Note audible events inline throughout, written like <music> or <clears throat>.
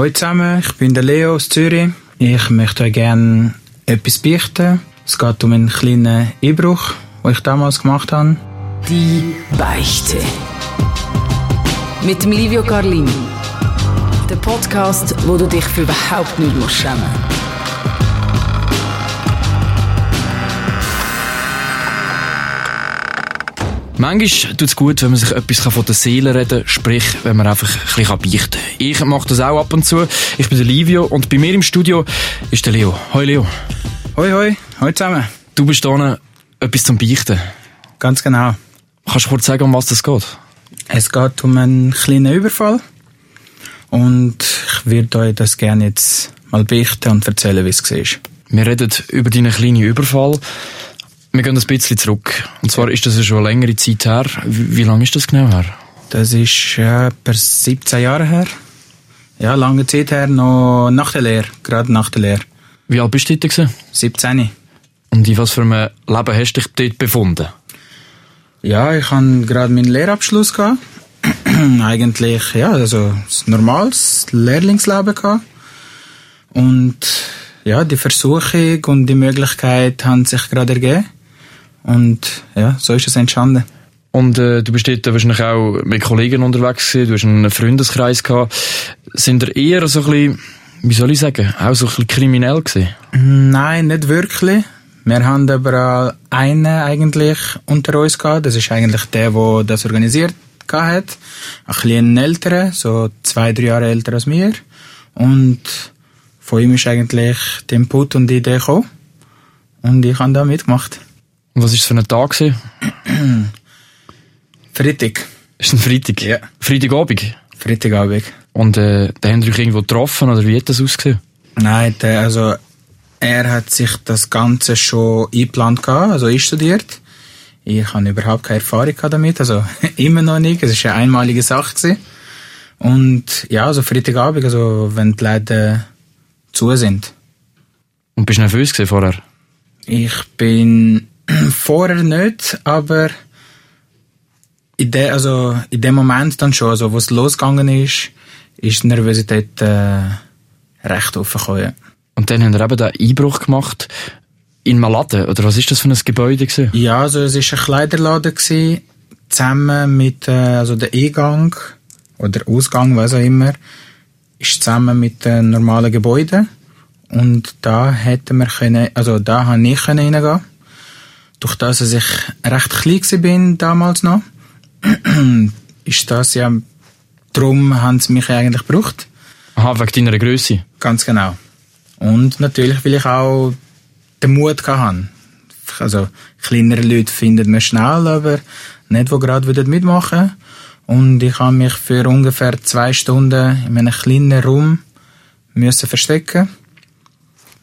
Hallo zusammen, ich bin der Leo aus Zürich. Ich möchte euch gerne etwas beichten. Es geht um einen kleinen Einbruch, den ich damals gemacht habe. Die Beichte. Mit Livio Carlini. Der Podcast, wo du dich für überhaupt nicht musst Manchmal tut es gut, wenn man sich etwas von der Seele reden kann, sprich, wenn man einfach ein bisschen beichten kann. Ich mache das auch ab und zu. Ich bin der Livio und bei mir im Studio ist der Leo. Hoi Leo. Hoi hoi, hoi zusammen. Du bist hier etwas zum Beichten. Ganz genau. Kannst du kurz sagen, um was das geht? Es geht um einen kleinen Überfall. Und ich würde euch das gerne jetzt mal beichten und erzählen, wie es war. Wir reden über deinen kleinen Überfall. Wir gehen ein bisschen zurück. Und zwar ist das ja schon eine längere Zeit her. Wie, wie lange ist das genau her? Das ist äh, etwa 17 Jahre her. Ja, lange Zeit her, noch nach der Lehre, gerade nach der Lehre. Wie alt bist du dort? Gewesen? 17. Und in was für einem Leben hast du dich dort befunden? Ja, ich hatte gerade meinen Lehrabschluss. Gehabt. <clears throat> Eigentlich, ja, also ein normales Lehrlingsleben gehabt. Und ja, die Versuchung und die Möglichkeit haben sich gerade ergeben. Und ja, so ist es entstanden. Und äh, du bist dort wahrscheinlich auch mit Kollegen unterwegs gewesen, du hast einen Freundeskreis gehabt. Sind ihr eher so ein bisschen, wie soll ich sagen, auch so ein bisschen kriminell gewesen? Nein, nicht wirklich. Wir haben aber einen eigentlich unter uns gehabt. Das ist eigentlich der, der das organisiert hat. Ein bisschen älterer, so zwei, drei Jahre älter als mir. Und von ihm ist eigentlich der Input und die Idee gekommen. Und ich habe da mitgemacht. Und was war es für ein Tag? Gewesen? <clears throat> Freitag. Ist ein Freitag? Ja. Freitagabend? Freitagabend. Und äh, habt ihr euch irgendwo getroffen oder wie hat das ausgesehen? Nein, der, also er hat sich das Ganze schon eingeplant gehabt, also ich studiert. Ich habe überhaupt keine Erfahrung damit, also <laughs> immer noch nicht. Es war eine einmalige Sache. Gewesen. Und ja, also Freitagabend, also wenn die Läden zu sind. Und bist du nervös gewesen vorher? Ich bin vorher nicht, aber in dem, also in dem Moment dann schon, also wo es losgegangen ist, ist die Nervosität äh, recht aufgekommen. Ja. Und dann haben wir eben den Einbruch gemacht in Maladen, oder was ist das für ein Gebäude gewesen? Ja, also es war ein Kleiderladen gewesen, zusammen mit äh, also der Eingang oder Ausgang, was auch immer, ist zusammen mit den normalen Gebäuden und da hätten wir können, also da habe ich können reingehen. Durch das, dass ich recht klein war bin damals noch, <clears throat> ist das ja, darum haben sie mich eigentlich gebraucht. Aha, wegen deiner Größe. Ganz genau. Und natürlich will ich auch den Mut haben. Also, kleinere Leute finden man schnell, aber nicht, die gerade mitmachen Und ich habe mich für ungefähr zwei Stunden in einem kleinen Raum müssen verstecken.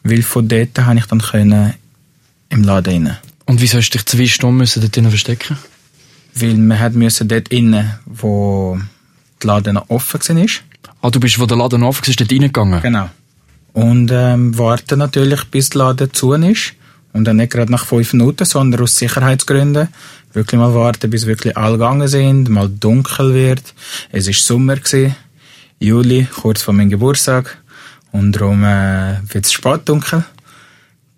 Weil von dort habe ich dann können im Laden rein. Und wieso hast du dich zwei Stunden müssen dort drinnen verstecken? Weil man hat müssen dort innen, wo die Laden noch offen war. Ah, du bist, wo der Laden offen war, dort reingegangen? Genau. Und ähm, warten natürlich, bis der Laden zu ist. Und dann nicht gerade nach fünf Minuten, sondern aus Sicherheitsgründen. Wirklich mal warten, bis wirklich alle gegangen sind, mal dunkel wird. Es war Sommer, gewesen, Juli, kurz vor meinem Geburtstag. Und darum äh, wird es spät dunkel.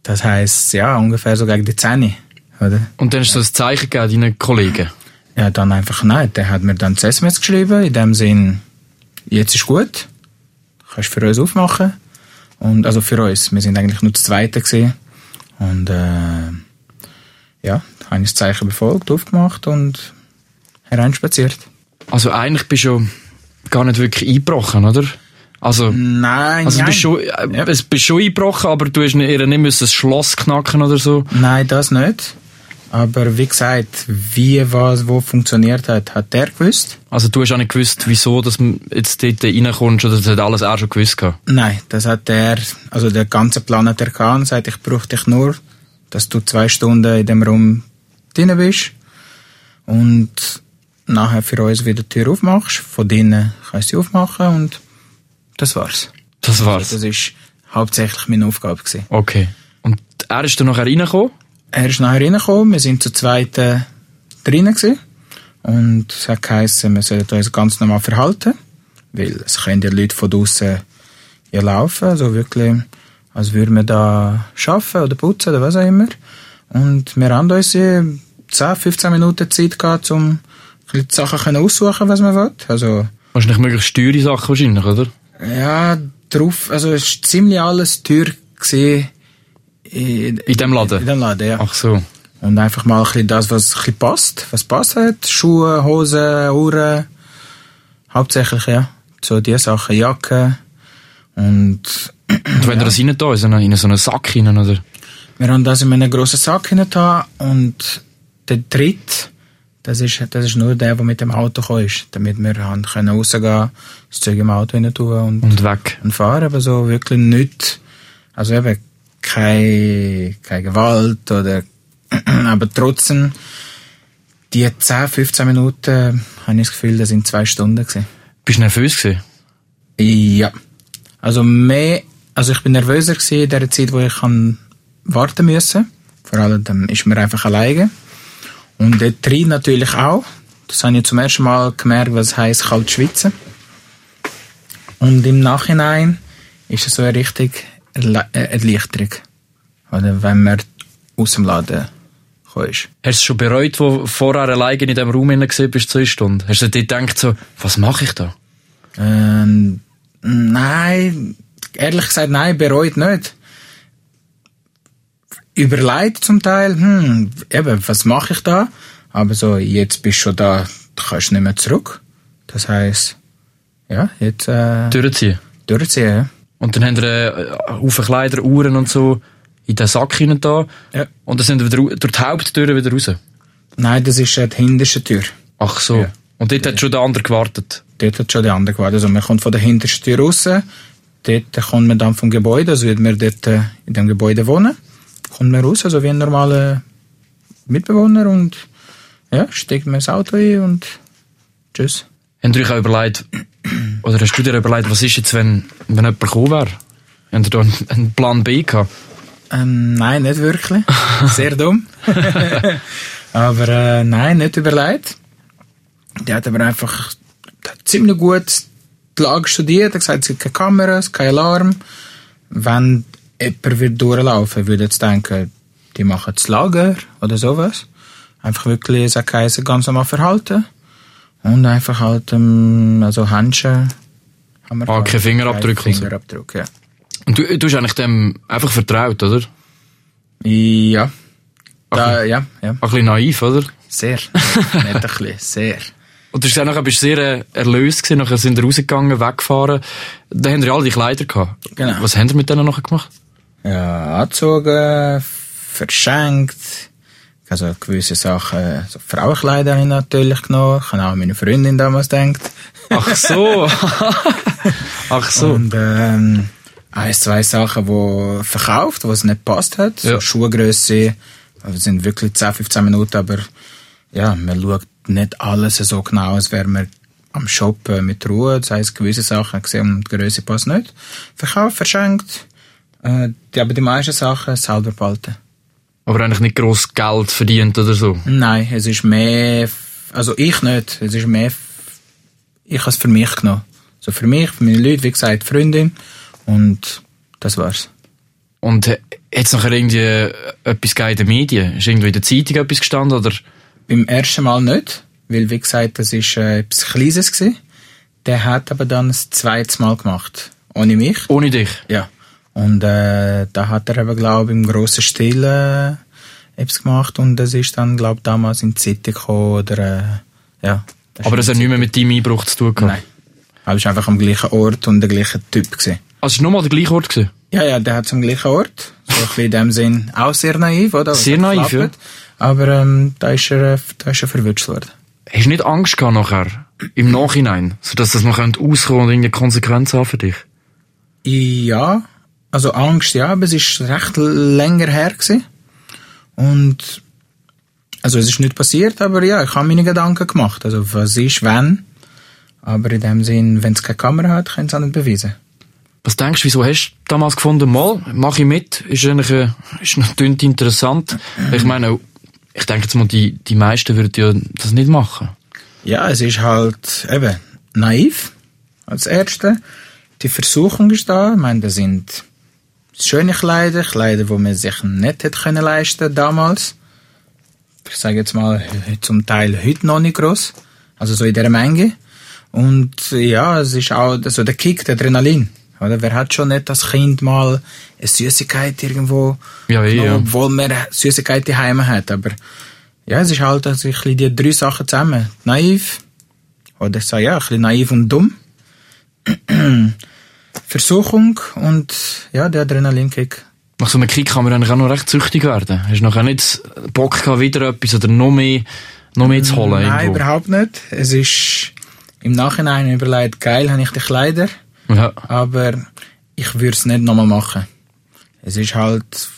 Das heisst, ja, ungefähr so gegen die 10 oder? Und dann hast du ein Zeichen gegeben, deinen Kollegen? Ja, dann einfach nein. Der hat mir dann das SMS geschrieben, in dem Sinn, jetzt ist gut, kannst für uns aufmachen. Und, also für uns, wir sind eigentlich nur das Zweite gewesen. Und, äh, ja, habe ich das Zeichen befolgt, aufgemacht und hereinspaziert. Also eigentlich bist du gar nicht wirklich eingebrochen, oder? Also, nein, also nein. Bist schon, ja. es bist schon eingebrochen, aber du hast ihr nicht müssen das Schloss knacken oder so? Nein, das nicht. Aber wie gesagt, wie was wo funktioniert hat, hat der gewusst. Also du hast auch nicht gewusst, wieso dass du jetzt dort reinkommst, oder das hat alles auch schon gewusst gehabt? Nein, das hat der, also der ganze Plan hat er gehabt und sagt, ich brauche dich nur, dass du zwei Stunden in dem Raum drin bist und nachher für uns wieder die Tür aufmachst. Von drinnen kannst du sie aufmachen und das war's. Das war's? Also das ist hauptsächlich meine Aufgabe gewesen. Okay. Und er ist dann nachher reingekommen? Er ist nachher reingekommen, wir sind zu zweit äh, drinnen gewesen. Und es hat geheißen, wir sollten uns ganz normal verhalten. Weil es können ja Leute von draussen ja laufen, also wirklich, als würden wir da arbeiten oder putzen oder was auch immer. Und wir haben uns 10, 15 Minuten Zeit gehabt, um die Sachen aussuchen, was man will. Also, Wahrscheinlich möglichst teure Sachen wahrscheinlich, oder? Ja, drauf, also es ist ziemlich alles teuer gesehen. In, In dem Laden? In dem Laden, ja. Ach so. Und einfach mal ein bisschen das, was ein bisschen passt, was passt hat. Schuhe, Hosen, Uhren. Hauptsächlich, ja. So die Sachen, Jacke. Und Und wenn ihr das <clears throat> rein da, ist in so einen Sack rein, oder? wir haben das in einen grossen Sack hinein und der dritte, das ist, das ist nur der, der mit dem Auto gekommen ist, damit wir haben können rausgehen, das Zeug im Auto hinein tun und, Und weg. und fahren, aber so wirklich nicht, also eben keine, keine Gewalt oder, <clears throat> aber trotzdem, die 10, 15 Minuten, habe ich das Gefühl, das sind zwei Stunden gewesen. Bist du nervös gewesen? Ja. Also mehr, also ich bin nervöser gewesen in der Zeit, wo ich kann warten müssen. Vor allem dann ist man einfach alleine. Und dort drin natürlich auch. Das habe ich zum ersten Mal gemerkt, was heisst kalt schwitzen. Und im Nachhinein ist es so eine richtig äh, Erleichterung. Oder wenn man aus dem Laden gekommen ist. Hast du es schon bereut, wo du vorher alleine in diesem Raum gesehen bist, zwei Stunden? Hast du dir gedacht so, was mache ich da? Ähm, nein, ehrlich gesagt, nein, bereut nicht. Überlegt zum Teil, hm, eben, was mache ich da? Aber so, jetzt bist du schon da, du kannst nicht mehr zurück. Das heisst, ja, jetzt äh, Durchziehen. durchziehen. ja. Und dann haben wir äh, Haufen Kleider, Uhren und so in den Sack hinein da. Ja. Und dann sind wir durch die Haupttür wieder raus. Nein, das ist äh, die hinterste Tür. Ach so. Ja. Und dort hat schon der andere gewartet. Dort hat schon die andere gewartet. Also man kommt von der hintersten Tür raus, dort kommt man dann vom Gebäude, also wird man dort äh, in dem Gebäude wohnen, kommt man raus, also wie ein normaler Mitbewohner und ja, steigt man ins Auto ein und tschüss. Habt ihr euch auch überlegt, oder hast du dir überlegt, was ist jetzt, wenn, wenn jemand gekommen wäre? Habt ihr da einen, einen Plan B gehabt? Ähm, nein, nicht wirklich. <laughs> Sehr dumm. <laughs> aber äh, nein, nicht überlegt. Die hat aber einfach hat ziemlich gut die Lage studiert. Er hat gesagt, es gibt keine Kameras, kein Alarm. Wenn jemand wird durchlaufen, würde jetzt denken, die machen das Lager oder sowas. Einfach wirklich, es hat ganz normal verhalten. Und einfach halt, ähm, also Händchen haben wir Ah, gehabt. kein Fingerabdruck Kein. Fingerabdruck, ja. Und du, du hast eigentlich dem einfach vertraut, oder? Ja. Da, ja, ja. Ein bisschen naiv, oder? Sehr. <laughs> Nicht ein bisschen, sehr. Und gesagt, nachher bist du sehr äh, erlöst gewesen, nachher sind wir rausgegangen, weggefahren. Dann haben wir alle die Kleider gehabt. Genau. Was haben wir mit denen nachher gemacht? Ja, angezogen, verschenkt. Also gewisse Sachen, so Frauenkleider habe ich natürlich genommen. Ich habe auch an meine Freundin damals gedacht. Ach so. <laughs> Ach so. Und ähm, eins, zwei Sachen, die verkauft, was nicht passt hat. So Ja. Schuhgröße. Wir sind wirklich 10, 15 Minuten, aber ja, man schaut nicht alles so genau, als wäre man am Shoppen mit Ruhe. Das heisst, gewisse Sachen gesehen, die Größe passt nicht. Verkauft, verschenkt. Äh, die, aber die meisten Sachen selber behalten. Aber eigentlich nicht gross Geld verdient oder so. Nein, es ist mehr, also ich nicht, es ist mehr, ich habe es für mich genommen. So für mich, für meine Leute, wie gesagt, Freundin und das war's. Und hat's nachher irgendwie äh, etwas in den Medien? Ist irgendwo in der Zeitung etwas gestanden oder? Beim ersten Mal nicht, weil wie gesagt, das ist äh, etwas Kleines gewesen. Der hat aber dann das zweite Mal gemacht, ohne mich. Ohne dich? Ja. Und äh, da hat er aber, glaube ich, im grossen Stil äh, etwas gemacht und das ist dann, glaube ich, damals in die City gekommen oder äh, ja. Aber das hat nichts mehr mit deinem Einbruch zu tun gehabt? Nein. Aber es war einfach am gleichen Ort und der gleiche Typ. Gewesen. Also es war nochmal der gleiche Ort gewesen? Ja, ja, der hat es am gleichen Ort. So ein bisschen in dem Sinn auch sehr naiv, oder? Sehr Also naiv, geklappt. Aber ähm, da ist er, äh, da ist er verwünscht worden. Hast du nicht Angst gehabt nachher? Im Nachhinein? Sodass das noch auskommen und irgendeine Konsequenz haben für dich? Ja, also Angst, ja, aber es ist recht länger her gewesen. Und also es ist nicht passiert, aber ja, ich habe meine Gedanken gemacht. Also was ist, wenn? Aber in dem Sinn, wenn es keine Kamera hat, können sie auch nicht beweisen. Was denkst du, wieso hast du damals gefunden, mal, mach ich mit, ist eigentlich, äh, ist natürlich interessant. Ich meine, ich denke jetzt mal, die, die meisten würden ja das nicht machen. Ja, es ist halt eben naiv als Erste. die Versuchung ist da. Ich meine, das sind schöne Kleider, Kleider, die man sich nicht hätte können leisten damals. Ich sage jetzt mal, zum Teil heute noch nicht groß. Also so in der Menge. Und ja, es ist auch so der Kick, der Adrenalin. Oder? Wer hat schon nicht als Kind mal eine Süßigkeit irgendwo, Ja, eh, ja. obwohl man Süßigkeit daheim hat. Aber ja, es ist halt also ein bisschen die drei Sachen zusammen. Naiv, oder ich sage ja, ein bisschen naiv und dumm. <clears throat> Versuchung und ja, der Adrenalinkick. Nach so einem Kick kann man eigentlich auch noch recht süchtig werden. Hast du noch nicht Bock gehabt, wieder etwas oder noch mehr, noch mehr zu holen? Nein, irgendwo? überhaupt nicht. Es ist im Nachhinein überlegt, geil, habe ich die Kleider, Ja. aber ich würde es nicht nochmal machen. Es ist halt,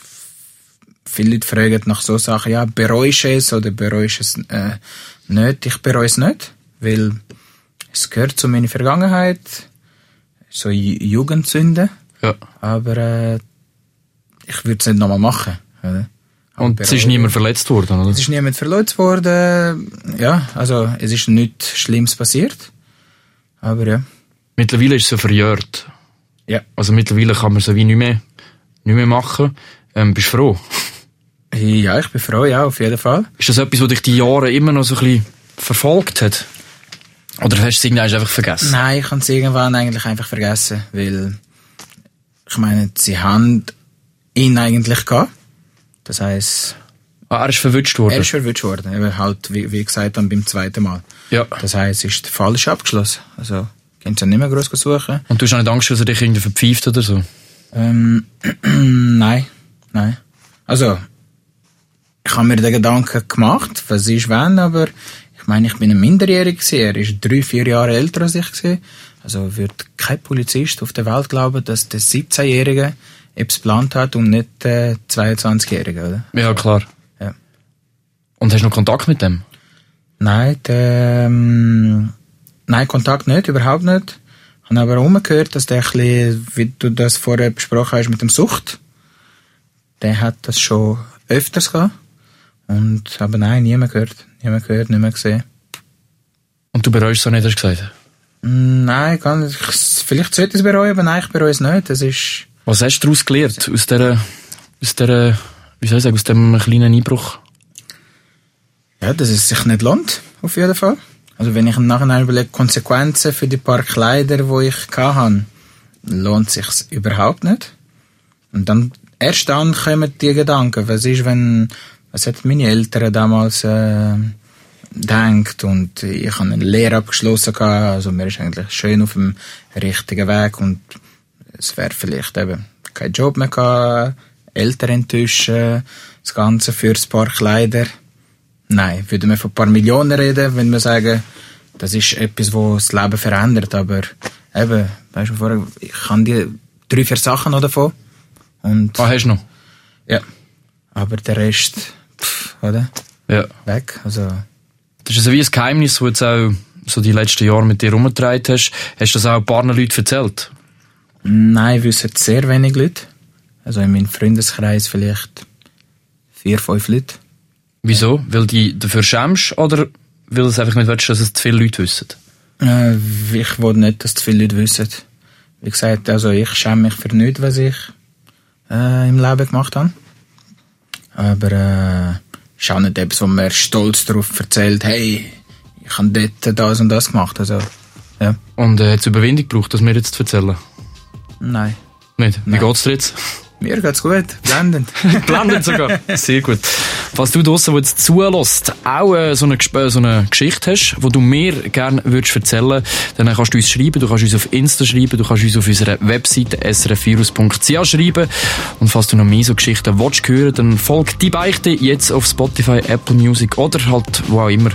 viele Leute fragen nach so Sachen, ja, bereust es oder bereust es äh, nicht? Ich bereue es nicht, weil es gehört zu meiner Vergangenheit, so Ju- Jugendsünde, ja. aber äh, ich würde es nicht nochmal machen. Oder? Und es ist niemand verletzt worden, oder? es ist niemand verletzt worden. Ja, also es ist nichts Schlimmes passiert. Aber ja. Mittlerweile ist es so verjährt. Ja. Also mittlerweile kann man so wie nicht mehr, nicht mehr machen. Ähm, bist du froh? Ja, ich bin froh, ja, auf jeden Fall. Ist das etwas, was dich die Jahre immer noch so ein bisschen verfolgt hat? Oder hast du es irgendwann einfach vergessen? Nein, ich habe es irgendwann eigentlich einfach vergessen, weil ich meine, sie haben ihn eigentlich gehabt. Das heisst, Ah, er ist verwünscht worden. er ist verwünscht worden. Eben halt, wie, wie gesagt, dann beim zweiten Mal. ja. Das heisst, es ist falsch abgeschlossen. Also, können sie nicht mehr groß suchen. Und du hast auch nicht Angst, dass er dich irgendwie verpfeift oder so? Ähm, <clears throat> nein, nein. Also, ich habe mir den Gedanken gemacht, was ist wenn, aber ich meine, ich bin ein Minderjähriger gewesen, er ist drei, vier Jahre älter als ich gewesen. Also wird kein Polizist auf der Welt glauben, dass der 17-Jährige etwas geplant hat und nicht der 22-Jährige, oder? Ja, klar. Ja. Und hast du noch Kontakt mit dem? Nein, der, ähm, nein, Kontakt nicht, überhaupt nicht. Ich habe aber umgehört, dass der ein bisschen, wie du das vorher besprochen hast mit dem Sucht, der hat das schon öfters gehabt. Und, aber nein, niemand gehört, niemand gehört, nicht mehr gesehen. Und du bereust es auch nicht, hast du gesagt? Nein, kann, ich, vielleicht sollte ich es bereuen, aber nein, ich bereue es nicht. Das ist, Was hast du daraus gelernt? Aus dieser, aus dieser, wie soll ich sagen, aus dem kleinen Einbruch? ja, dass es sich nicht lohnt, auf jeden Fall. Also wenn ich im Nachhinein überlege, Konsequenzen für die paar Kleider, die ich hatte, lohnt sich's überhaupt nicht. Und dann, erst dann kommen die Gedanken, was ist, wenn, was hat meine Eltern damals, äh, denkt und ich habe eine Lehre abgeschlossen gehabt, also mir ist eigentlich schön auf dem richtigen Weg und es wäre vielleicht eben kein Job mehr gehabt, Eltern enttäuschen, das Ganze für ein paar Kleider. Nein, würden wir von ein paar Millionen reden, wenn wir sagen, das ist etwas, was das Leben verändert, aber eben, weißt du, vorher, ich kann die drei, vier Sachen noch davon und Ah, hast du noch? ja, aber der Rest, pff, oder, Ja. weg, also Das ist also wie ein Geheimnis, das du jetzt auch so die letzten Jahre mit dir herumgetragen hast. Hast du das auch ein paar Leuten erzählt? Nein, wissen sehr wenig Leute. Also in meinem Freundeskreis vielleicht vier, fünf Leute. Wieso? Weil du dafür schämst oder weil du es einfach nicht willst, dass es zu viele Leute wissen? Äh, ich will nicht, dass zu viele Leute wissen. Wie gesagt, also ich schäme mich für nichts, was ich äh, im Leben gemacht habe. Aber äh, ist auch nicht etwas, wo man stolz darauf erzählt, hey, ich habe dort das und das gemacht. Also, ja, Und äh, hat es Überwindung gebraucht, das mir jetzt zu erzählen? nein. Nicht? Wie Nein. geht's dir jetzt? Mir geht's gut, blendend. <laughs> Blendend sogar. Sehr gut. Falls du draussen, der jetzt zulässt, auch äh, so, eine, äh, so eine Geschichte hast, die du mir gerne würdest erzählen dann kannst du uns schreiben, du kannst uns auf Insta schreiben, du kannst uns auf unserer Webseite srfvirus.ch schreiben und falls du noch mehr so Geschichten willst hören, dann folg die Beichte jetzt auf Spotify, Apple Music oder halt wo auch immer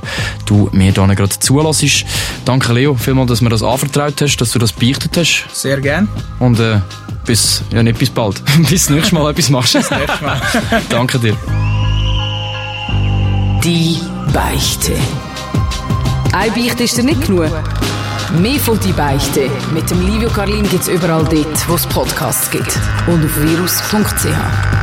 du mir da gerade zulässt. Danke Leo, vielmals, dass du mir das anvertraut hast, dass du das beichtet hast Sehr gern. und äh, bis, ja nicht bis bald, <laughs> bis nächstes Mal etwas machst. Nächstes Mal. <laughs> Danke dir. Die Beichte. Eine Beichte ist dir nicht genug. Mehr von «Die Beichte» mit dem Livio Carlin gibt's überall dort, wo es Podcasts gibt. Und auf virus.ch.